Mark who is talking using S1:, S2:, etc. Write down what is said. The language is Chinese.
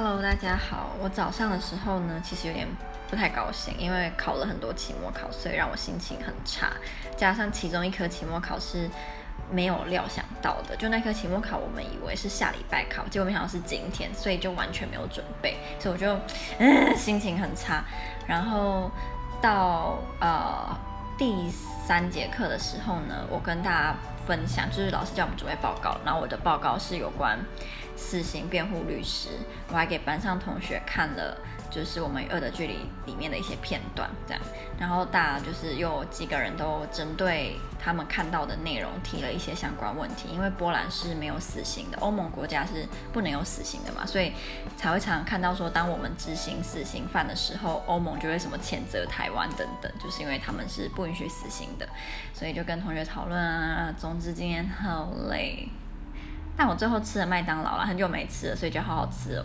S1: Hello，大家好。我早上的时候呢，其实有点不太高兴，因为考了很多期末考，所以让我心情很差。加上其中一科期末考是没有料想到的，就那科期末考，我们以为是下礼拜考，结果没想到是今天，所以就完全没有准备，所以我就嗯心情很差。然后到呃第三节课的时候呢，我跟大家分享，就是老师叫我们准备报告，然后我的报告是有关死刑辩护律师，我还给班上同学看了，就是我们与恶的距离里面的一些片段，这样，然后大家就是有几个人都针对他们看到的内容提了一些相关问题，因为波兰是没有死刑的，欧盟国家是不能有死刑的嘛，所以才会常常看到说，当我们执行死刑犯的时候，欧盟就会什么谴责台湾等等，就是因为他们是不允许死刑的，所以就跟同学讨论啊，总之今天好累。但我最后吃了麦当劳了，很久没吃了，所以觉得好好吃哦。